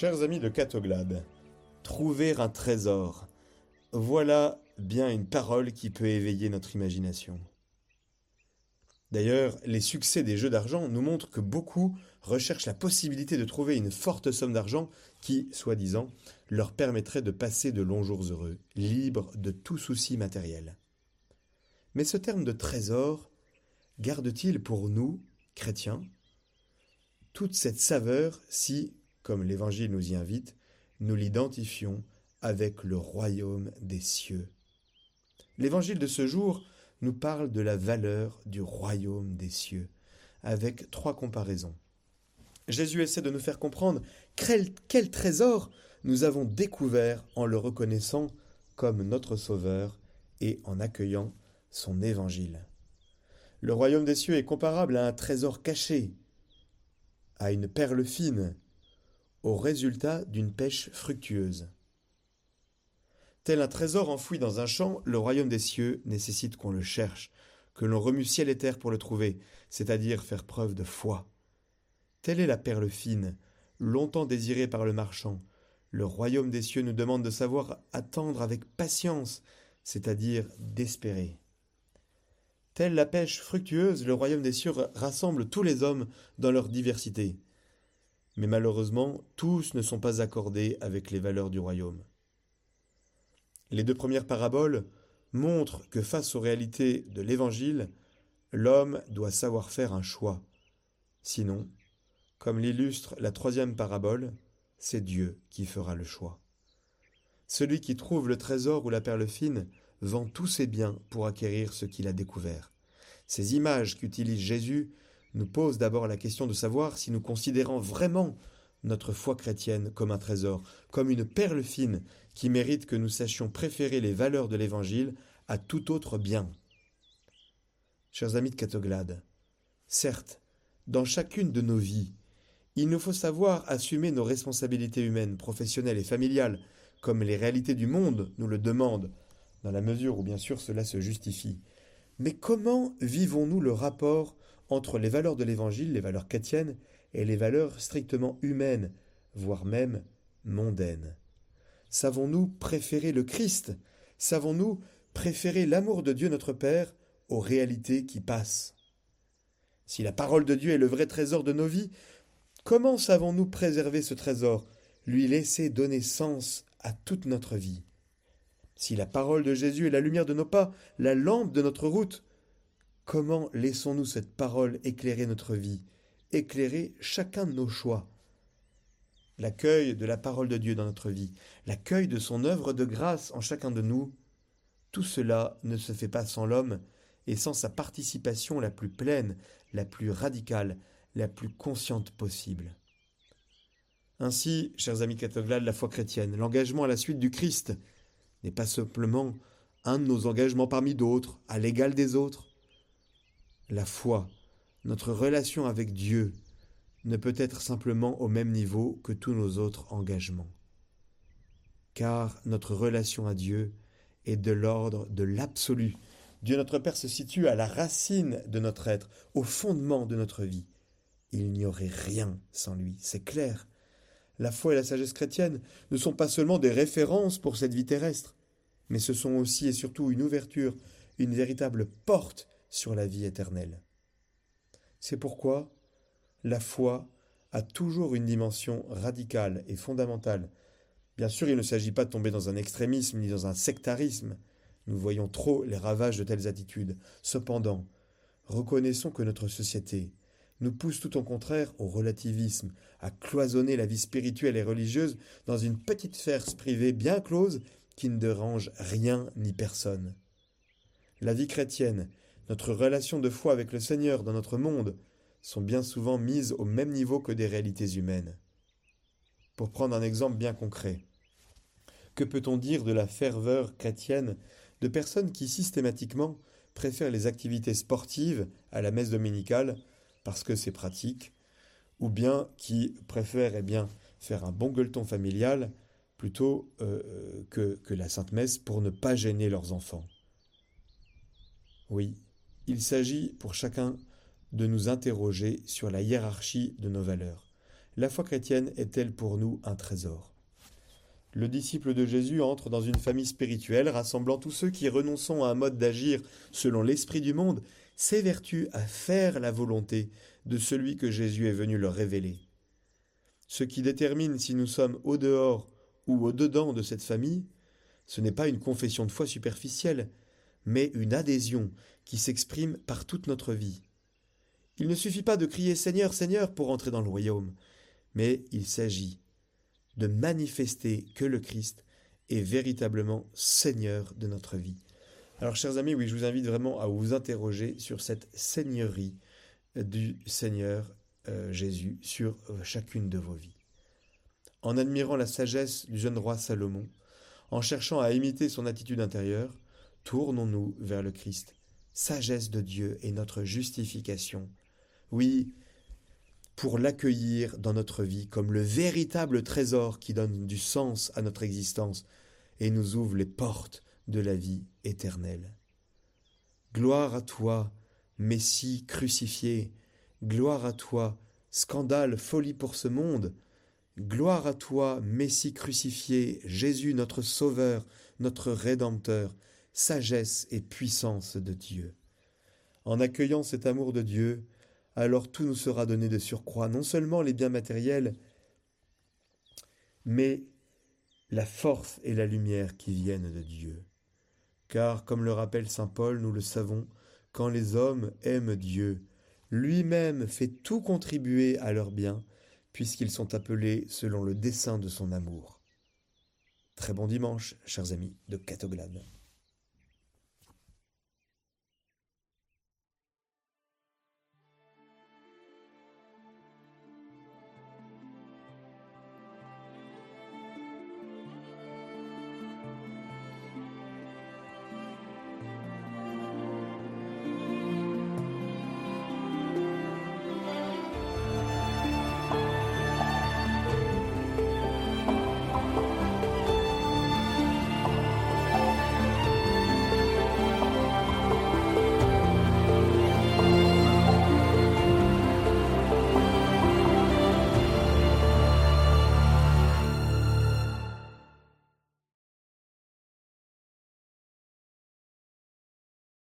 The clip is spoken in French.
Chers amis de Catoglade, trouver un trésor, voilà bien une parole qui peut éveiller notre imagination. D'ailleurs, les succès des jeux d'argent nous montrent que beaucoup recherchent la possibilité de trouver une forte somme d'argent qui, soi-disant, leur permettrait de passer de longs jours heureux, libres de tout souci matériel. Mais ce terme de trésor garde-t-il pour nous, chrétiens, toute cette saveur si, comme l'Évangile nous y invite, nous l'identifions avec le royaume des cieux L'Évangile de ce jour nous parle de la valeur du royaume des cieux, avec trois comparaisons. Jésus essaie de nous faire comprendre quel, quel trésor nous avons découvert en le reconnaissant comme notre Sauveur et en accueillant son Évangile. Le royaume des cieux est comparable à un trésor caché, à une perle fine, au résultat d'une pêche fructueuse. Tel un trésor enfoui dans un champ, le royaume des cieux nécessite qu'on le cherche, que l'on remue ciel et terre pour le trouver, c'est-à-dire faire preuve de foi. Telle est la perle fine, longtemps désirée par le marchand. Le royaume des cieux nous demande de savoir attendre avec patience, c'est-à-dire d'espérer. Telle la pêche fructueuse, le royaume des cieux rassemble tous les hommes dans leur diversité. Mais malheureusement, tous ne sont pas accordés avec les valeurs du royaume. Les deux premières paraboles montrent que face aux réalités de l'Évangile, l'homme doit savoir faire un choix. Sinon, comme l'illustre la troisième parabole, c'est Dieu qui fera le choix. Celui qui trouve le trésor ou la perle fine vend tous ses biens pour acquérir ce qu'il a découvert. Ces images qu'utilise Jésus nous posent d'abord la question de savoir si nous considérons vraiment notre foi chrétienne comme un trésor, comme une perle fine qui mérite que nous sachions préférer les valeurs de l'Évangile à tout autre bien. Chers amis de Catoglade, certes, dans chacune de nos vies, il nous faut savoir assumer nos responsabilités humaines, professionnelles et familiales, comme les réalités du monde nous le demandent, dans la mesure où bien sûr cela se justifie. Mais comment vivons-nous le rapport entre les valeurs de l'Évangile, les valeurs chrétiennes, et les valeurs strictement humaines, voire même mondaines. Savons-nous préférer le Christ? Savons-nous préférer l'amour de Dieu notre Père aux réalités qui passent? Si la parole de Dieu est le vrai trésor de nos vies, comment savons-nous préserver ce trésor, lui laisser donner sens à toute notre vie? Si la parole de Jésus est la lumière de nos pas, la lampe de notre route, comment laissons-nous cette parole éclairer notre vie, éclairer chacun de nos choix? L'accueil de la parole de Dieu dans notre vie, l'accueil de son œuvre de grâce en chacun de nous, tout cela ne se fait pas sans l'homme et sans sa participation la plus pleine, la plus radicale, la plus consciente possible. Ainsi, chers amis catoglades, la foi chrétienne, l'engagement à la suite du Christ n'est pas simplement un de nos engagements parmi d'autres, à l'égal des autres. La foi, notre relation avec Dieu, ne peut être simplement au même niveau que tous nos autres engagements. Car notre relation à Dieu est de l'ordre de l'absolu. Dieu notre Père se situe à la racine de notre être, au fondement de notre vie. Il n'y aurait rien sans lui, c'est clair. La foi et la sagesse chrétienne ne sont pas seulement des références pour cette vie terrestre, mais ce sont aussi et surtout une ouverture, une véritable porte sur la vie éternelle. C'est pourquoi la foi a toujours une dimension radicale et fondamentale. Bien sûr, il ne s'agit pas de tomber dans un extrémisme ni dans un sectarisme. Nous voyons trop les ravages de telles attitudes. Cependant, reconnaissons que notre société nous pousse tout au contraire au relativisme, à cloisonner la vie spirituelle et religieuse dans une petite sphère privée bien close qui ne dérange rien ni personne. La vie chrétienne, notre relation de foi avec le Seigneur dans notre monde, sont bien souvent mises au même niveau que des réalités humaines. Pour prendre un exemple bien concret, que peut-on dire de la ferveur chrétienne de personnes qui systématiquement préfèrent les activités sportives à la messe dominicale parce que c'est pratique, ou bien qui préfèrent eh bien, faire un bon gueuleton familial plutôt euh, que, que la Sainte Messe pour ne pas gêner leurs enfants? Oui, il s'agit pour chacun de nous interroger sur la hiérarchie de nos valeurs. La foi chrétienne est-elle pour nous un trésor? Le disciple de Jésus entre dans une famille spirituelle rassemblant tous ceux qui, renonçant à un mode d'agir selon l'esprit du monde, s'évertuent à faire la volonté de celui que Jésus est venu leur révéler. Ce qui détermine si nous sommes au dehors ou au dedans de cette famille, ce n'est pas une confession de foi superficielle, mais une adhésion qui s'exprime par toute notre vie. Il ne suffit pas de crier Seigneur, Seigneur pour entrer dans le royaume, mais il s'agit de manifester que le Christ est véritablement Seigneur de notre vie. Alors chers amis, oui, je vous invite vraiment à vous interroger sur cette seigneurie du Seigneur euh, Jésus sur chacune de vos vies. En admirant la sagesse du jeune roi Salomon, en cherchant à imiter son attitude intérieure, tournons-nous vers le Christ. Sagesse de Dieu et notre justification. Oui, pour l'accueillir dans notre vie comme le véritable trésor qui donne du sens à notre existence et nous ouvre les portes de la vie éternelle. Gloire à toi, Messie crucifié, gloire à toi, scandale, folie pour ce monde, gloire à toi, Messie crucifié, Jésus notre Sauveur, notre Rédempteur, sagesse et puissance de Dieu. En accueillant cet amour de Dieu, alors tout nous sera donné de surcroît, non seulement les biens matériels, mais la force et la lumière qui viennent de Dieu. Car, comme le rappelle Saint Paul, nous le savons, quand les hommes aiment Dieu, lui-même fait tout contribuer à leur bien, puisqu'ils sont appelés selon le dessein de son amour. Très bon dimanche, chers amis de Catoglade.